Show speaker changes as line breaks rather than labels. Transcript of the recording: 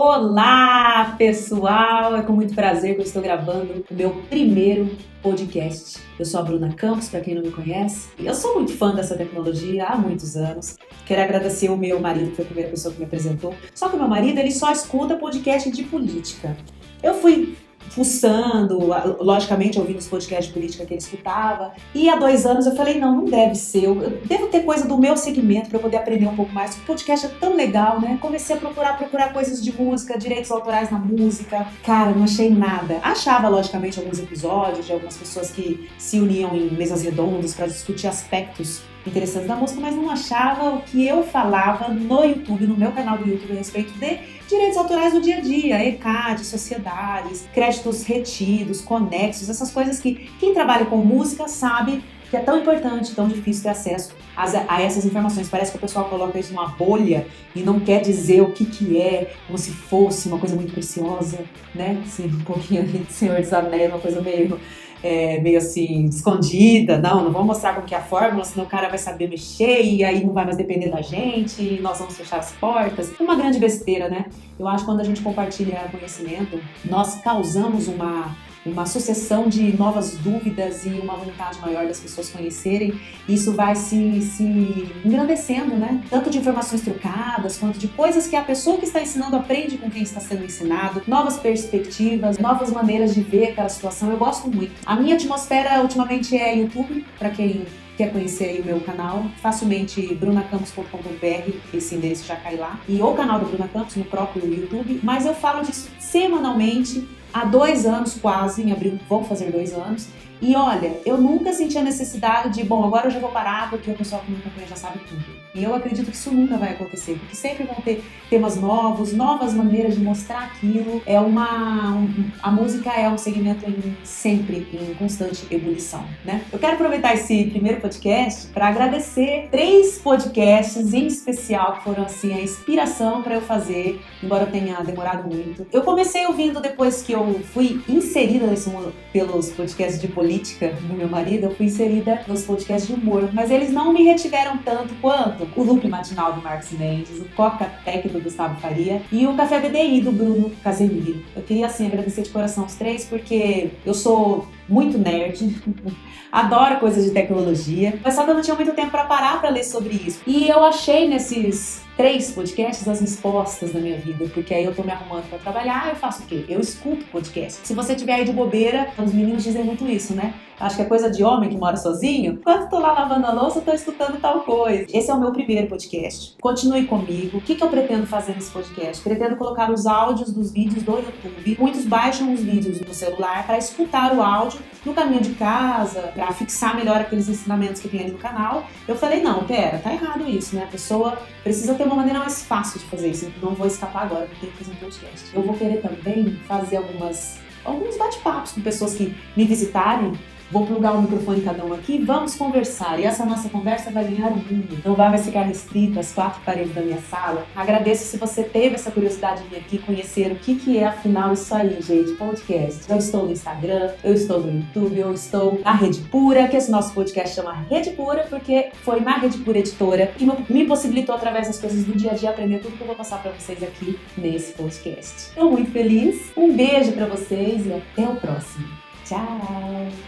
Olá, pessoal! É com muito prazer que eu estou gravando o meu primeiro podcast. Eu sou a Bruna Campos, para quem não me conhece, eu sou muito fã dessa tecnologia há muitos anos. Quero agradecer o meu marido, que foi a primeira pessoa que me apresentou. Só que o meu marido, ele só escuta podcast de política. Eu fui fuçando, logicamente ouvindo os podcasts de política que ele escutava. E há dois anos eu falei, não, não deve ser. Eu devo ter coisa do meu segmento para eu poder aprender um pouco mais. O podcast é tão legal, né? Comecei a procurar, procurar coisas de música, direitos autorais na música. Cara, não achei nada. Achava, logicamente, alguns episódios de algumas pessoas que se uniam em mesas redondas para discutir aspectos interessantes da música, mas não achava o que eu falava no YouTube, no meu canal do YouTube a respeito de direitos autorais do dia a dia, ECAD, sociedades, créditos retidos, conexos, essas coisas que quem trabalha com música sabe que é tão importante, tão difícil ter acesso a, essas informações. Parece que o pessoal coloca isso numa bolha e não quer dizer o que, que é, como se fosse uma coisa muito preciosa, né? Um pouquinho de Senhor dos Anéis, uma coisa meio é, meio assim, escondida. Não, não vamos mostrar como que é a fórmula, senão o cara vai saber mexer e aí não vai mais depender da gente e nós vamos fechar as portas. Uma grande besteira, né? Eu acho que quando a gente compartilha conhecimento, nós causamos uma uma sucessão de novas dúvidas e uma vontade maior das pessoas conhecerem. Isso vai se, se engrandecendo, né? Tanto de informações trocadas, quanto de coisas que a pessoa que está ensinando aprende com quem está sendo ensinado, novas perspectivas, novas maneiras de ver aquela situação. Eu gosto muito. A minha atmosfera ultimamente é YouTube, para quem quer conhecer o meu canal, facilmente brunacampos.com.br, esse endereço já cai lá, e o canal do Bruna Campos no próprio YouTube, mas eu falo disso semanalmente há dois anos quase, em abril vão fazer dois anos, e olha, eu nunca senti a necessidade de, bom, agora eu já vou parar porque o pessoal que me acompanha já sabe tudo. E eu acredito que isso nunca vai acontecer, porque sempre vão ter temas novos, novas maneiras de mostrar aquilo. É uma. Um, a música é um segmento em, sempre em constante ebulição, né? Eu quero aproveitar esse primeiro podcast para agradecer três podcasts em especial que foram assim a inspiração para eu fazer, embora tenha demorado muito. Eu comecei ouvindo depois que fui inserida nesse mundo pelos podcasts de política política do meu marido, eu fui inserida nos podcasts de humor, mas eles não me retiveram tanto quanto o Loop Matinal do Marcos Mendes, o Coca Tech do Gustavo Faria e o Café BDI do Bruno Casemiro. Eu queria, assim, agradecer de coração os três, porque eu sou muito nerd, adoro coisas de tecnologia, mas só que eu não tinha muito tempo para parar para ler sobre isso. E eu achei nesses três podcasts as respostas da minha vida, porque aí eu tô me arrumando para trabalhar, eu faço o quê? Eu escuto podcast. Se você tiver aí de bobeira, os meninos dizem muito isso, né? Acho que é coisa de homem que mora sozinho. Enquanto tô lá lavando a louça, tô escutando tal coisa. Esse é o meu primeiro podcast. Continue comigo. O que, que eu pretendo fazer nesse podcast? Pretendo colocar os áudios dos vídeos do YouTube. Muitos baixam os vídeos no celular para escutar o áudio no caminho de casa, para fixar melhor aqueles ensinamentos que tem ali no canal. Eu falei, não, pera, tá errado isso, né? A pessoa precisa ter uma maneira mais fácil de fazer isso. Não vou escapar agora, vou ter que fazer um podcast. Eu vou querer também fazer algumas alguns bate-papos com pessoas que me visitarem Vou plugar o microfone cada um aqui, vamos conversar. E essa nossa conversa vai ganhar o mundo. Não vai mais ficar restrito às quatro paredes da minha sala. Agradeço se você teve essa curiosidade de vir aqui conhecer o que, que é afinal isso aí, gente, podcast. Eu estou no Instagram, eu estou no YouTube, eu estou na Rede Pura, que esse nosso podcast chama Rede Pura, porque foi na Rede Pura Editora que me possibilitou, através das coisas do dia a dia, aprender tudo que eu vou passar para vocês aqui nesse podcast. Estou muito feliz, um beijo para vocês e até o próximo. Tchau!